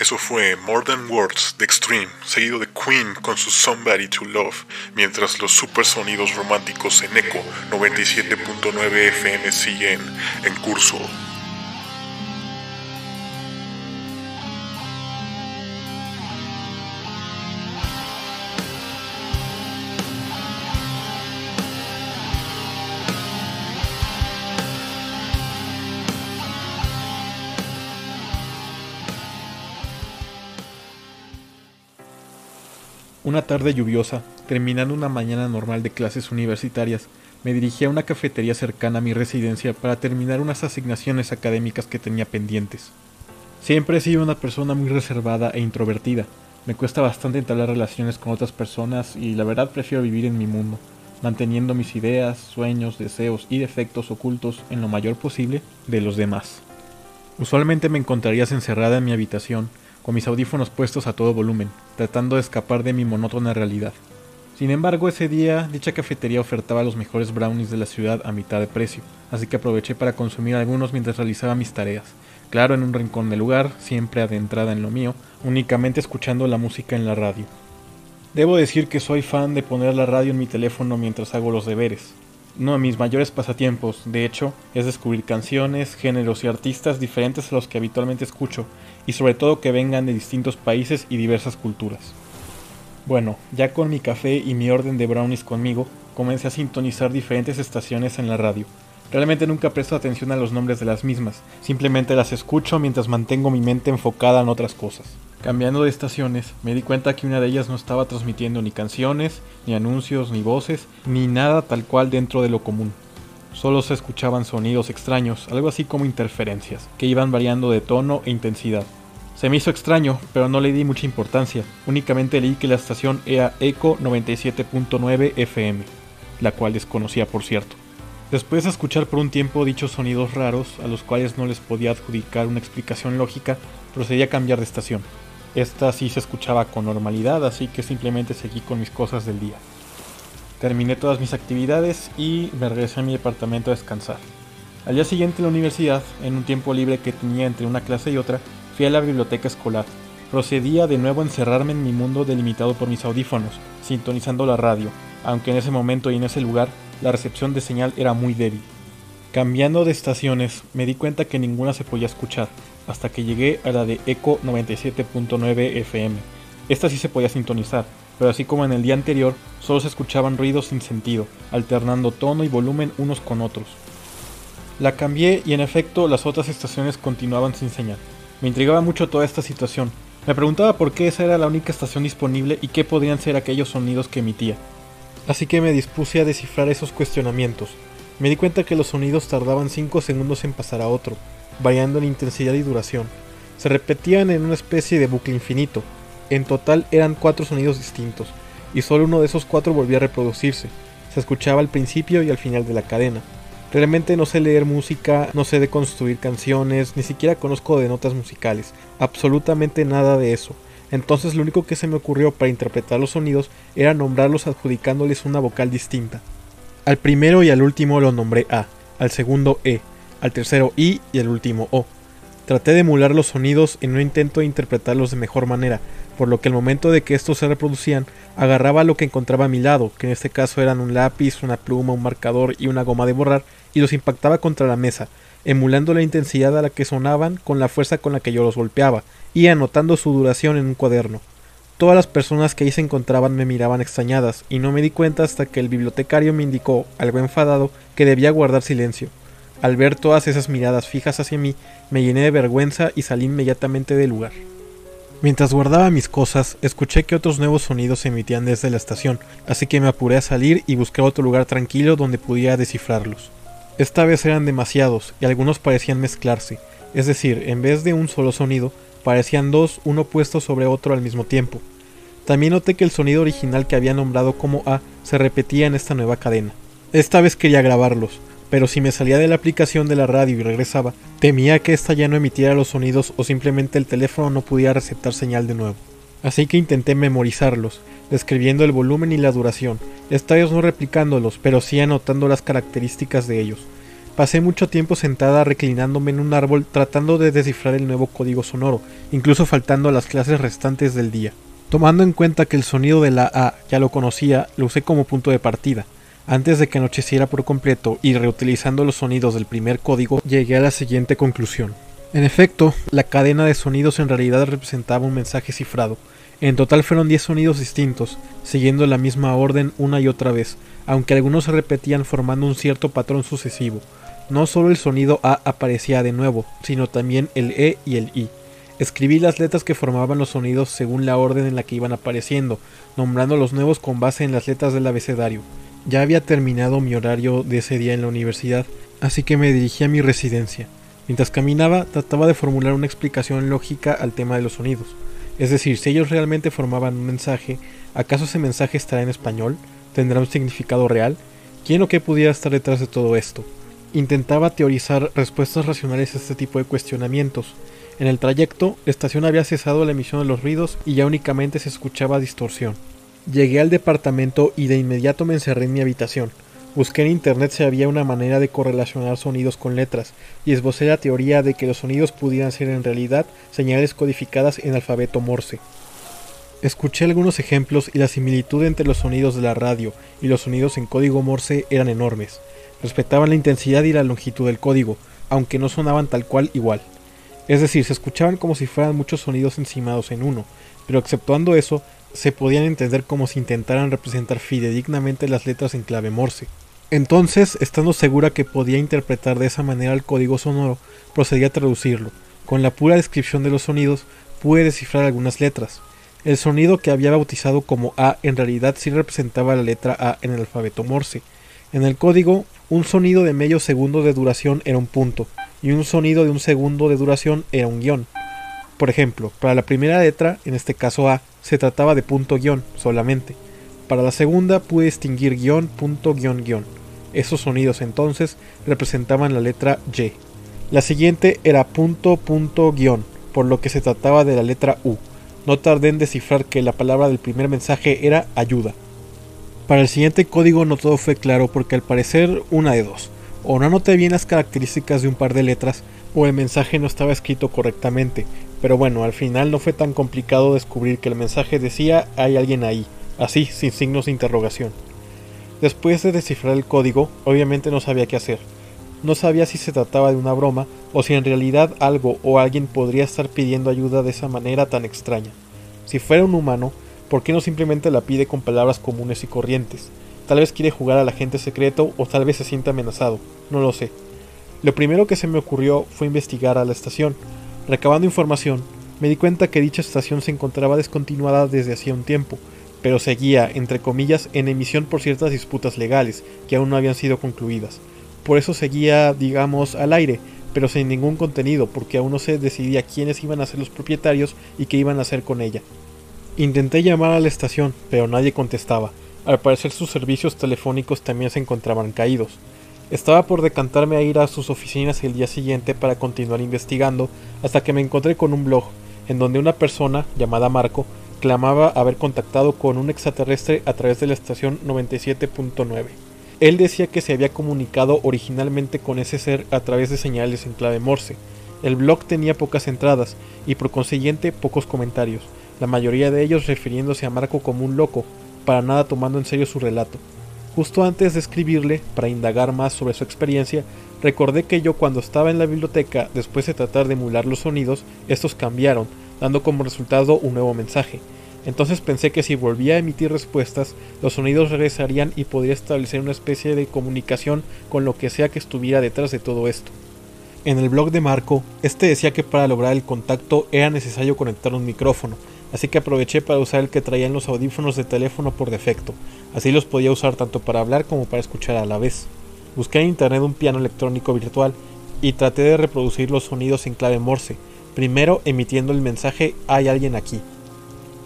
Eso fue More Than Words de Extreme, seguido de Queen con su Somebody to Love, mientras los supersonidos románticos en Echo 97.9 FM siguen en curso. Una tarde lluviosa, terminando una mañana normal de clases universitarias, me dirigí a una cafetería cercana a mi residencia para terminar unas asignaciones académicas que tenía pendientes. Siempre he sido una persona muy reservada e introvertida. Me cuesta bastante entablar relaciones con otras personas y la verdad prefiero vivir en mi mundo, manteniendo mis ideas, sueños, deseos y defectos ocultos en lo mayor posible de los demás. Usualmente me encontrarías encerrada en mi habitación, con mis audífonos puestos a todo volumen, tratando de escapar de mi monótona realidad. Sin embargo, ese día dicha cafetería ofertaba los mejores brownies de la ciudad a mitad de precio, así que aproveché para consumir algunos mientras realizaba mis tareas. Claro, en un rincón del lugar, siempre adentrada en lo mío, únicamente escuchando la música en la radio. Debo decir que soy fan de poner la radio en mi teléfono mientras hago los deberes. Uno de mis mayores pasatiempos, de hecho, es descubrir canciones, géneros y artistas diferentes a los que habitualmente escucho, y sobre todo que vengan de distintos países y diversas culturas. Bueno, ya con mi café y mi orden de brownies conmigo, comencé a sintonizar diferentes estaciones en la radio. Realmente nunca presto atención a los nombres de las mismas, simplemente las escucho mientras mantengo mi mente enfocada en otras cosas. Cambiando de estaciones, me di cuenta que una de ellas no estaba transmitiendo ni canciones, ni anuncios, ni voces, ni nada tal cual dentro de lo común. Solo se escuchaban sonidos extraños, algo así como interferencias, que iban variando de tono e intensidad. Se me hizo extraño, pero no le di mucha importancia, únicamente leí que la estación era Eco 97.9 FM, la cual desconocía por cierto. Después de escuchar por un tiempo dichos sonidos raros, a los cuales no les podía adjudicar una explicación lógica, procedí a cambiar de estación. Esta sí se escuchaba con normalidad, así que simplemente seguí con mis cosas del día. Terminé todas mis actividades y me regresé a mi departamento a descansar. Al día siguiente en la universidad, en un tiempo libre que tenía entre una clase y otra, fui a la biblioteca escolar. Procedía de nuevo a encerrarme en mi mundo delimitado por mis audífonos, sintonizando la radio, aunque en ese momento y en ese lugar la recepción de señal era muy débil. Cambiando de estaciones, me di cuenta que ninguna se podía escuchar, hasta que llegué a la de Eco 97.9 FM. Esta sí se podía sintonizar, pero así como en el día anterior, solo se escuchaban ruidos sin sentido, alternando tono y volumen unos con otros. La cambié y en efecto las otras estaciones continuaban sin señal. Me intrigaba mucho toda esta situación. Me preguntaba por qué esa era la única estación disponible y qué podrían ser aquellos sonidos que emitía. Así que me dispuse a descifrar esos cuestionamientos. Me di cuenta que los sonidos tardaban 5 segundos en pasar a otro, variando en intensidad y duración. Se repetían en una especie de bucle infinito. En total eran cuatro sonidos distintos, y solo uno de esos cuatro volvía a reproducirse. Se escuchaba al principio y al final de la cadena. Realmente no sé leer música, no sé deconstruir canciones, ni siquiera conozco de notas musicales, absolutamente nada de eso. Entonces lo único que se me ocurrió para interpretar los sonidos era nombrarlos adjudicándoles una vocal distinta. Al primero y al último lo nombré A, al segundo E, al tercero I y al último O. Traté de emular los sonidos en un intento de interpretarlos de mejor manera, por lo que al momento de que estos se reproducían, agarraba lo que encontraba a mi lado, que en este caso eran un lápiz, una pluma, un marcador y una goma de borrar, y los impactaba contra la mesa, emulando la intensidad a la que sonaban con la fuerza con la que yo los golpeaba, y anotando su duración en un cuaderno. Todas las personas que ahí se encontraban me miraban extrañadas, y no me di cuenta hasta que el bibliotecario me indicó, algo enfadado, que debía guardar silencio. Al ver todas esas miradas fijas hacia mí, me llené de vergüenza y salí inmediatamente del lugar. Mientras guardaba mis cosas, escuché que otros nuevos sonidos se emitían desde la estación, así que me apuré a salir y busqué otro lugar tranquilo donde pudiera descifrarlos. Esta vez eran demasiados y algunos parecían mezclarse, es decir, en vez de un solo sonido, parecían dos uno puesto sobre otro al mismo tiempo. También noté que el sonido original que había nombrado como A se repetía en esta nueva cadena. Esta vez quería grabarlos, pero si me salía de la aplicación de la radio y regresaba, temía que ésta ya no emitiera los sonidos o simplemente el teléfono no pudiera receptar señal de nuevo. Así que intenté memorizarlos, describiendo el volumen y la duración, esta no replicándolos, pero sí anotando las características de ellos. Pasé mucho tiempo sentada reclinándome en un árbol tratando de descifrar el nuevo código sonoro, incluso faltando a las clases restantes del día. Tomando en cuenta que el sonido de la A ya lo conocía, lo usé como punto de partida. Antes de que anocheciera por completo y reutilizando los sonidos del primer código, llegué a la siguiente conclusión. En efecto, la cadena de sonidos en realidad representaba un mensaje cifrado. En total fueron 10 sonidos distintos, siguiendo la misma orden una y otra vez, aunque algunos se repetían formando un cierto patrón sucesivo. No solo el sonido A aparecía de nuevo, sino también el E y el I. Escribí las letras que formaban los sonidos según la orden en la que iban apareciendo, nombrando los nuevos con base en las letras del abecedario. Ya había terminado mi horario de ese día en la universidad, así que me dirigí a mi residencia. Mientras caminaba, trataba de formular una explicación lógica al tema de los sonidos. Es decir, si ellos realmente formaban un mensaje, ¿acaso ese mensaje estará en español? ¿Tendrá un significado real? ¿Quién o qué pudiera estar detrás de todo esto? Intentaba teorizar respuestas racionales a este tipo de cuestionamientos, en el trayecto, la estación había cesado la emisión de los ruidos y ya únicamente se escuchaba distorsión. Llegué al departamento y de inmediato me encerré en mi habitación. Busqué en internet si había una manera de correlacionar sonidos con letras, y esbocé la teoría de que los sonidos pudieran ser en realidad señales codificadas en alfabeto Morse. Escuché algunos ejemplos y la similitud entre los sonidos de la radio y los sonidos en código Morse eran enormes. Respetaban la intensidad y la longitud del código, aunque no sonaban tal cual igual. Es decir, se escuchaban como si fueran muchos sonidos encimados en uno, pero exceptuando eso, se podían entender como si intentaran representar fidedignamente las letras en clave Morse. Entonces, estando segura que podía interpretar de esa manera el código sonoro, procedí a traducirlo. Con la pura descripción de los sonidos, pude descifrar algunas letras. El sonido que había bautizado como A en realidad sí representaba la letra A en el alfabeto Morse. En el código, un sonido de medio segundo de duración era un punto, y un sonido de un segundo de duración era un guion. Por ejemplo, para la primera letra, en este caso A, se trataba de punto guion solamente. Para la segunda pude distinguir guion, punto, guion, guion. Esos sonidos entonces representaban la letra Y. La siguiente era punto, punto, guion, por lo que se trataba de la letra U. No tardé en descifrar que la palabra del primer mensaje era ayuda. Para el siguiente código no todo fue claro porque al parecer una de dos o no anoté bien las características de un par de letras, o el mensaje no estaba escrito correctamente, pero bueno, al final no fue tan complicado descubrir que el mensaje decía hay alguien ahí, así, sin signos de interrogación. Después de descifrar el código, obviamente no sabía qué hacer. No sabía si se trataba de una broma o si en realidad algo o alguien podría estar pidiendo ayuda de esa manera tan extraña. Si fuera un humano, ¿por qué no simplemente la pide con palabras comunes y corrientes? Tal vez quiere jugar al agente secreto o tal vez se siente amenazado, no lo sé. Lo primero que se me ocurrió fue investigar a la estación. Recabando información, me di cuenta que dicha estación se encontraba descontinuada desde hacía un tiempo, pero seguía, entre comillas, en emisión por ciertas disputas legales que aún no habían sido concluidas. Por eso seguía, digamos, al aire, pero sin ningún contenido, porque aún no se decidía quiénes iban a ser los propietarios y qué iban a hacer con ella. Intenté llamar a la estación, pero nadie contestaba. Al parecer sus servicios telefónicos también se encontraban caídos. Estaba por decantarme a ir a sus oficinas el día siguiente para continuar investigando hasta que me encontré con un blog en donde una persona llamada Marco clamaba haber contactado con un extraterrestre a través de la estación 97.9. Él decía que se había comunicado originalmente con ese ser a través de señales en clave Morse. El blog tenía pocas entradas y por consiguiente pocos comentarios, la mayoría de ellos refiriéndose a Marco como un loco, para nada tomando en serio su relato. Justo antes de escribirle, para indagar más sobre su experiencia, recordé que yo cuando estaba en la biblioteca, después de tratar de emular los sonidos, estos cambiaron, dando como resultado un nuevo mensaje. Entonces pensé que si volvía a emitir respuestas, los sonidos regresarían y podría establecer una especie de comunicación con lo que sea que estuviera detrás de todo esto. En el blog de Marco, este decía que para lograr el contacto era necesario conectar un micrófono, así que aproveché para usar el que traían los audífonos de teléfono por defecto, así los podía usar tanto para hablar como para escuchar a la vez. Busqué en internet un piano electrónico virtual y traté de reproducir los sonidos en clave Morse, primero emitiendo el mensaje hay alguien aquí.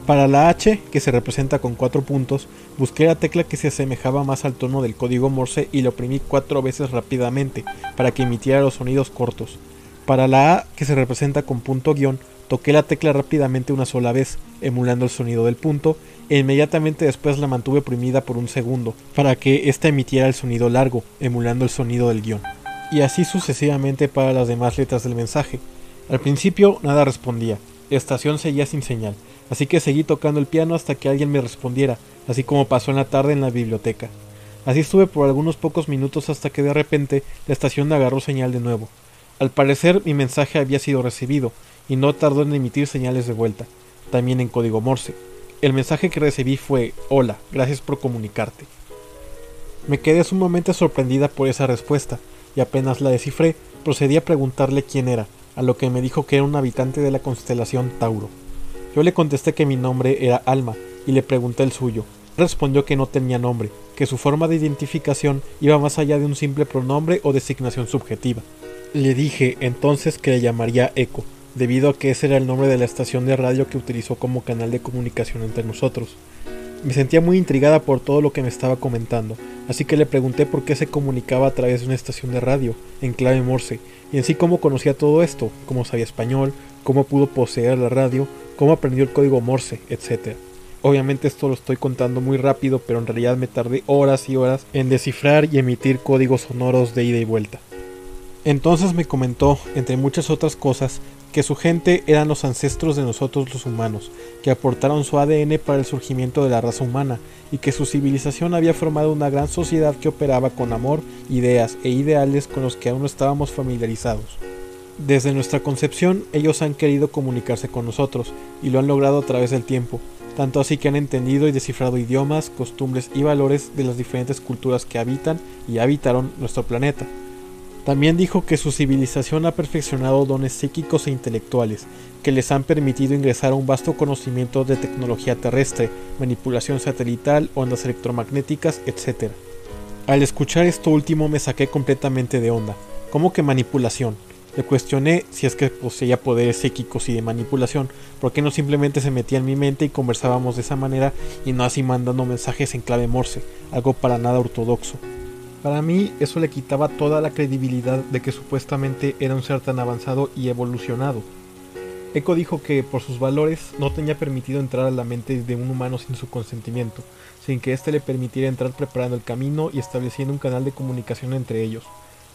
Para la H, que se representa con cuatro puntos, busqué la tecla que se asemejaba más al tono del código Morse y lo oprimí cuatro veces rápidamente para que emitiera los sonidos cortos. Para la A, que se representa con punto guion, Toqué la tecla rápidamente una sola vez, emulando el sonido del punto, e inmediatamente después la mantuve oprimida por un segundo, para que ésta emitiera el sonido largo, emulando el sonido del guion. y así sucesivamente para las demás letras del mensaje. Al principio nada respondía, la estación seguía sin señal, así que seguí tocando el piano hasta que alguien me respondiera, así como pasó en la tarde en la biblioteca. Así estuve por algunos pocos minutos hasta que de repente la estación agarró señal de nuevo. Al parecer mi mensaje había sido recibido, y no tardó en emitir señales de vuelta, también en código Morse. El mensaje que recibí fue Hola, gracias por comunicarte. Me quedé sumamente sorprendida por esa respuesta, y apenas la descifré, procedí a preguntarle quién era, a lo que me dijo que era un habitante de la constelación Tauro. Yo le contesté que mi nombre era Alma, y le pregunté el suyo, respondió que no tenía nombre, que su forma de identificación iba más allá de un simple pronombre o designación subjetiva. Le dije entonces que le llamaría Eco, debido a que ese era el nombre de la estación de radio que utilizó como canal de comunicación entre nosotros. Me sentía muy intrigada por todo lo que me estaba comentando, así que le pregunté por qué se comunicaba a través de una estación de radio, en clave Morse, y en sí cómo conocía todo esto, cómo sabía español, cómo pudo poseer la radio, cómo aprendió el código Morse, etc. Obviamente esto lo estoy contando muy rápido, pero en realidad me tardé horas y horas en descifrar y emitir códigos sonoros de ida y vuelta. Entonces me comentó, entre muchas otras cosas, que su gente eran los ancestros de nosotros los humanos, que aportaron su ADN para el surgimiento de la raza humana, y que su civilización había formado una gran sociedad que operaba con amor, ideas e ideales con los que aún no estábamos familiarizados. Desde nuestra concepción, ellos han querido comunicarse con nosotros, y lo han logrado a través del tiempo, tanto así que han entendido y descifrado idiomas, costumbres y valores de las diferentes culturas que habitan y habitaron nuestro planeta. También dijo que su civilización ha perfeccionado dones psíquicos e intelectuales, que les han permitido ingresar a un vasto conocimiento de tecnología terrestre, manipulación satelital, ondas electromagnéticas, etc. Al escuchar esto último me saqué completamente de onda. ¿Cómo que manipulación? Le cuestioné si es que poseía poderes psíquicos y de manipulación, ¿por qué no simplemente se metía en mi mente y conversábamos de esa manera y no así mandando mensajes en clave Morse, algo para nada ortodoxo? Para mí eso le quitaba toda la credibilidad de que supuestamente era un ser tan avanzado y evolucionado. Eco dijo que por sus valores no tenía permitido entrar a la mente de un humano sin su consentimiento, sin que éste le permitiera entrar preparando el camino y estableciendo un canal de comunicación entre ellos.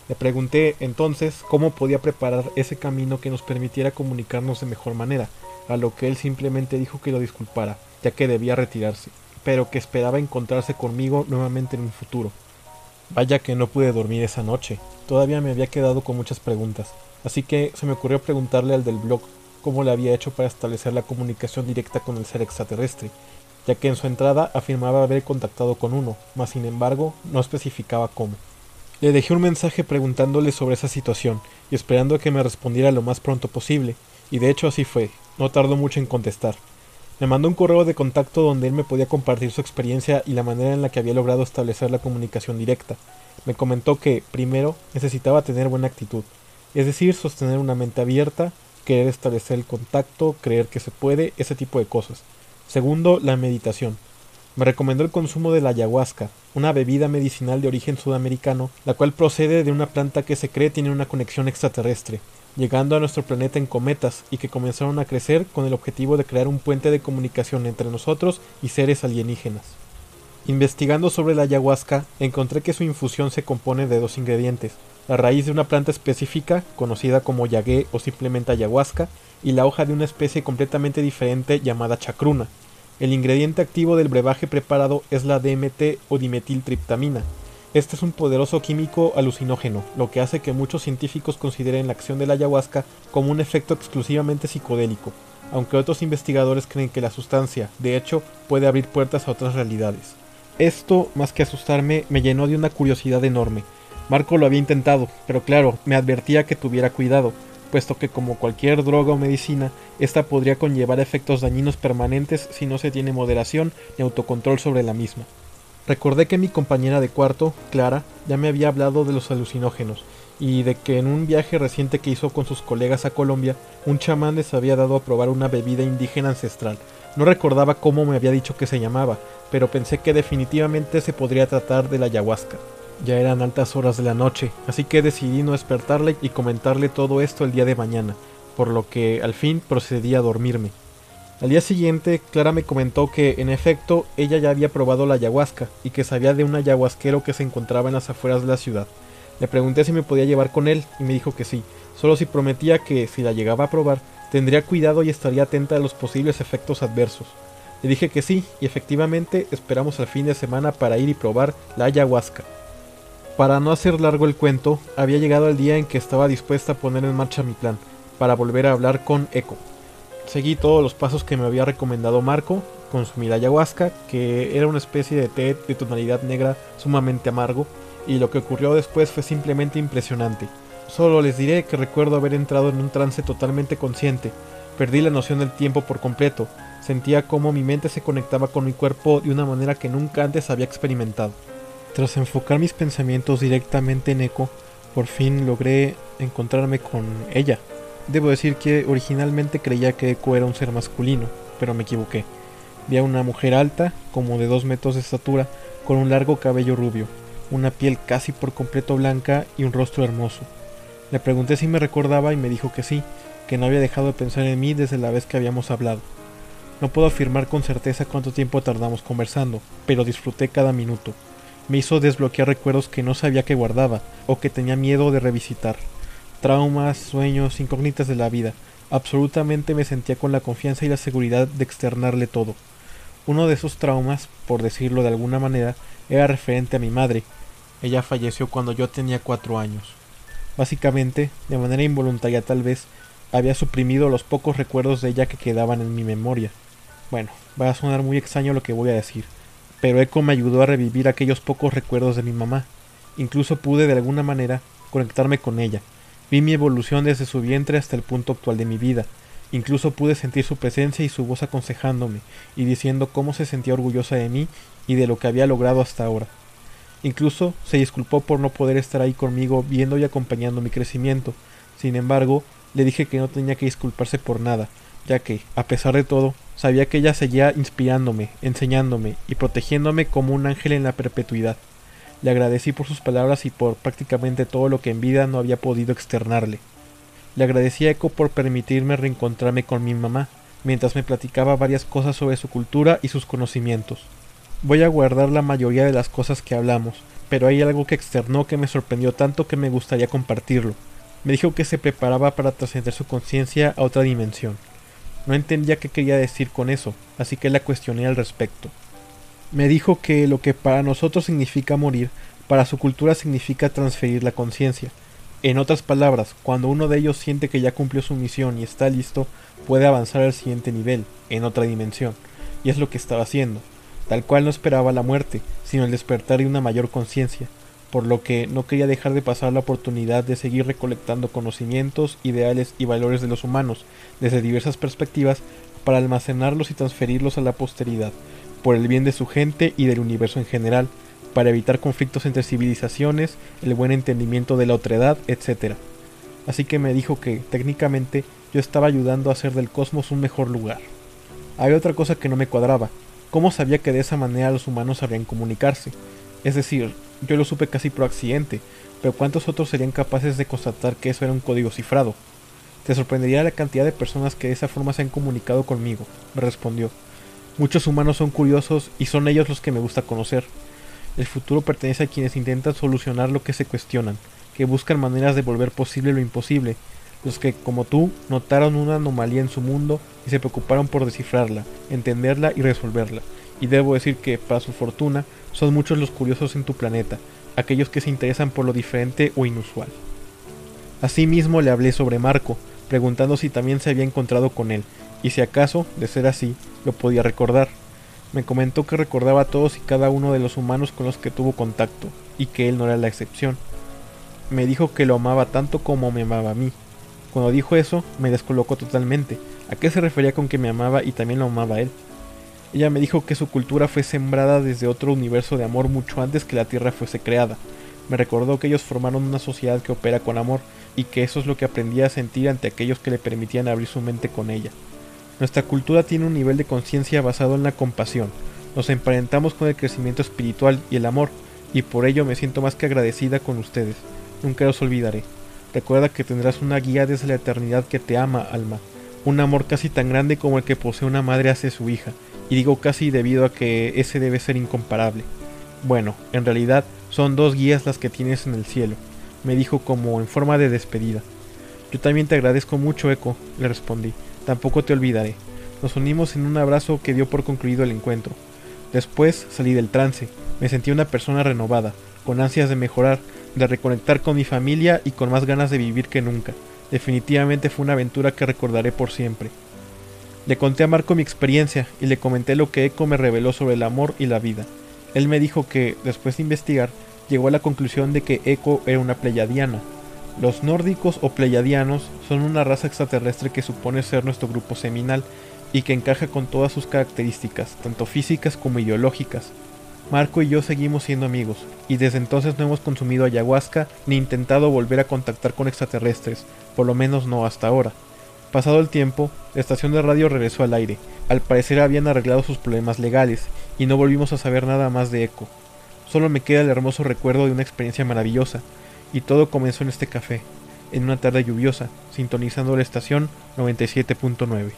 Le pregunté entonces cómo podía preparar ese camino que nos permitiera comunicarnos de mejor manera, a lo que él simplemente dijo que lo disculpara, ya que debía retirarse, pero que esperaba encontrarse conmigo nuevamente en un futuro. Vaya que no pude dormir esa noche, todavía me había quedado con muchas preguntas, así que se me ocurrió preguntarle al del blog cómo le había hecho para establecer la comunicación directa con el ser extraterrestre, ya que en su entrada afirmaba haber contactado con uno, mas sin embargo no especificaba cómo. Le dejé un mensaje preguntándole sobre esa situación y esperando que me respondiera lo más pronto posible, y de hecho así fue, no tardó mucho en contestar. Me mandó un correo de contacto donde él me podía compartir su experiencia y la manera en la que había logrado establecer la comunicación directa. Me comentó que, primero, necesitaba tener buena actitud, es decir, sostener una mente abierta, querer establecer el contacto, creer que se puede, ese tipo de cosas. Segundo, la meditación. Me recomendó el consumo de la ayahuasca, una bebida medicinal de origen sudamericano, la cual procede de una planta que se cree tiene una conexión extraterrestre, llegando a nuestro planeta en cometas y que comenzaron a crecer con el objetivo de crear un puente de comunicación entre nosotros y seres alienígenas. Investigando sobre la ayahuasca, encontré que su infusión se compone de dos ingredientes, la raíz de una planta específica, conocida como yagué o simplemente ayahuasca, y la hoja de una especie completamente diferente llamada chacruna, el ingrediente activo del brebaje preparado es la DMT o dimetiltriptamina. Este es un poderoso químico alucinógeno, lo que hace que muchos científicos consideren la acción de la ayahuasca como un efecto exclusivamente psicodélico, aunque otros investigadores creen que la sustancia, de hecho, puede abrir puertas a otras realidades. Esto, más que asustarme, me llenó de una curiosidad enorme. Marco lo había intentado, pero claro, me advertía que tuviera cuidado, puesto que como cualquier droga o medicina, esta podría conllevar efectos dañinos permanentes si no se tiene moderación ni autocontrol sobre la misma. Recordé que mi compañera de cuarto, Clara, ya me había hablado de los alucinógenos, y de que en un viaje reciente que hizo con sus colegas a Colombia, un chamán les había dado a probar una bebida indígena ancestral. No recordaba cómo me había dicho que se llamaba, pero pensé que definitivamente se podría tratar de la ayahuasca. Ya eran altas horas de la noche, así que decidí no despertarle y comentarle todo esto el día de mañana, por lo que al fin procedí a dormirme. Al día siguiente, Clara me comentó que, en efecto, ella ya había probado la ayahuasca y que sabía de un ayahuasquero que se encontraba en las afueras de la ciudad. Le pregunté si me podía llevar con él y me dijo que sí, solo si prometía que, si la llegaba a probar, tendría cuidado y estaría atenta a los posibles efectos adversos. Le dije que sí, y efectivamente esperamos al fin de semana para ir y probar la ayahuasca. Para no hacer largo el cuento, había llegado el día en que estaba dispuesta a poner en marcha mi plan, para volver a hablar con Echo. Seguí todos los pasos que me había recomendado Marco, consumir ayahuasca, que era una especie de té de tonalidad negra sumamente amargo, y lo que ocurrió después fue simplemente impresionante. Solo les diré que recuerdo haber entrado en un trance totalmente consciente, perdí la noción del tiempo por completo, sentía como mi mente se conectaba con mi cuerpo de una manera que nunca antes había experimentado. Tras enfocar mis pensamientos directamente en Echo, por fin logré encontrarme con ella. Debo decir que originalmente creía que Echo era un ser masculino, pero me equivoqué. Vi a una mujer alta, como de dos metros de estatura, con un largo cabello rubio, una piel casi por completo blanca y un rostro hermoso. Le pregunté si me recordaba y me dijo que sí, que no había dejado de pensar en mí desde la vez que habíamos hablado. No puedo afirmar con certeza cuánto tiempo tardamos conversando, pero disfruté cada minuto me hizo desbloquear recuerdos que no sabía que guardaba o que tenía miedo de revisitar. Traumas, sueños, incógnitas de la vida. Absolutamente me sentía con la confianza y la seguridad de externarle todo. Uno de esos traumas, por decirlo de alguna manera, era referente a mi madre. Ella falleció cuando yo tenía cuatro años. Básicamente, de manera involuntaria tal vez, había suprimido los pocos recuerdos de ella que quedaban en mi memoria. Bueno, va a sonar muy extraño lo que voy a decir, pero Echo me ayudó a revivir aquellos pocos recuerdos de mi mamá. Incluso pude de alguna manera conectarme con ella. Vi mi evolución desde su vientre hasta el punto actual de mi vida. Incluso pude sentir su presencia y su voz aconsejándome y diciendo cómo se sentía orgullosa de mí y de lo que había logrado hasta ahora. Incluso se disculpó por no poder estar ahí conmigo viendo y acompañando mi crecimiento. Sin embargo, le dije que no tenía que disculparse por nada, ya que, a pesar de todo, sabía que ella seguía inspirándome, enseñándome y protegiéndome como un ángel en la perpetuidad. Le agradecí por sus palabras y por prácticamente todo lo que en vida no había podido externarle. Le agradecí a Eco por permitirme reencontrarme con mi mamá, mientras me platicaba varias cosas sobre su cultura y sus conocimientos. Voy a guardar la mayoría de las cosas que hablamos, pero hay algo que externó que me sorprendió tanto que me gustaría compartirlo. Me dijo que se preparaba para trascender su conciencia a otra dimensión. No entendía qué quería decir con eso, así que la cuestioné al respecto. Me dijo que lo que para nosotros significa morir, para su cultura significa transferir la conciencia. En otras palabras, cuando uno de ellos siente que ya cumplió su misión y está listo, puede avanzar al siguiente nivel, en otra dimensión, y es lo que estaba haciendo. Tal cual no esperaba la muerte, sino el despertar de una mayor conciencia, por lo que no quería dejar de pasar la oportunidad de seguir recolectando conocimientos, ideales y valores de los humanos desde diversas perspectivas para almacenarlos y transferirlos a la posteridad, por el bien de su gente y del universo en general, para evitar conflictos entre civilizaciones, el buen entendimiento de la otredad, etc. Así que me dijo que, técnicamente, yo estaba ayudando a hacer del cosmos un mejor lugar. Hay otra cosa que no me cuadraba. ¿Cómo sabía que de esa manera los humanos sabrían comunicarse? Es decir, yo lo supe casi por accidente, pero ¿cuántos otros serían capaces de constatar que eso era un código cifrado? Te sorprendería la cantidad de personas que de esa forma se han comunicado conmigo, me respondió. Muchos humanos son curiosos y son ellos los que me gusta conocer. El futuro pertenece a quienes intentan solucionar lo que se cuestionan, que buscan maneras de volver posible lo imposible, los que, como tú, notaron una anomalía en su mundo y se preocuparon por descifrarla, entenderla y resolverla. Y debo decir que, para su fortuna, son muchos los curiosos en tu planeta, aquellos que se interesan por lo diferente o inusual. Asimismo le hablé sobre Marco, preguntando si también se había encontrado con él, y si acaso, de ser así, lo podía recordar. Me comentó que recordaba a todos y cada uno de los humanos con los que tuvo contacto, y que él no era la excepción. Me dijo que lo amaba tanto como me amaba a mí. Cuando dijo eso, me descolocó totalmente. ¿A qué se refería con que me amaba y también lo amaba a él? Ella me dijo que su cultura fue sembrada desde otro universo de amor mucho antes que la Tierra fuese creada. Me recordó que ellos formaron una sociedad que opera con amor y que eso es lo que aprendía a sentir ante aquellos que le permitían abrir su mente con ella. Nuestra cultura tiene un nivel de conciencia basado en la compasión. Nos emparentamos con el crecimiento espiritual y el amor, y por ello me siento más que agradecida con ustedes. Nunca los olvidaré. Recuerda que tendrás una guía desde la eternidad que te ama, alma. Un amor casi tan grande como el que posee una madre hacia su hija, y digo casi debido a que ese debe ser incomparable. Bueno, en realidad son dos guías las que tienes en el cielo. me dijo como en forma de despedida. Yo también te agradezco mucho, Eco, le respondí. Tampoco te olvidaré. Nos unimos en un abrazo que dio por concluido el encuentro. Después salí del trance. Me sentí una persona renovada, con ansias de mejorar, de reconectar con mi familia y con más ganas de vivir que nunca. Definitivamente fue una aventura que recordaré por siempre. Le conté a Marco mi experiencia y le comenté lo que Eco me reveló sobre el amor y la vida. Él me dijo que, después de investigar, llegó a la conclusión de que Eco era una pleyadiana. Los nórdicos o pleyadianos son una raza extraterrestre que supone ser nuestro grupo seminal y que encaja con todas sus características, tanto físicas como ideológicas. Marco y yo seguimos siendo amigos, y desde entonces no hemos consumido ayahuasca ni intentado volver a contactar con extraterrestres, por lo menos no hasta ahora. Pasado el tiempo, la estación de radio regresó al aire. Al parecer habían arreglado sus problemas legales, y no volvimos a saber nada más de Eco. Solo me queda el hermoso recuerdo de una experiencia maravillosa, y todo comenzó en este café, en una tarde lluviosa, sintonizando la estación 97.9.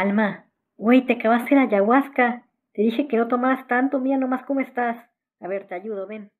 Alma, güey, te acabaste la ayahuasca. Te dije que no tomaras tanto, mía, nomás cómo estás. A ver, te ayudo, ven.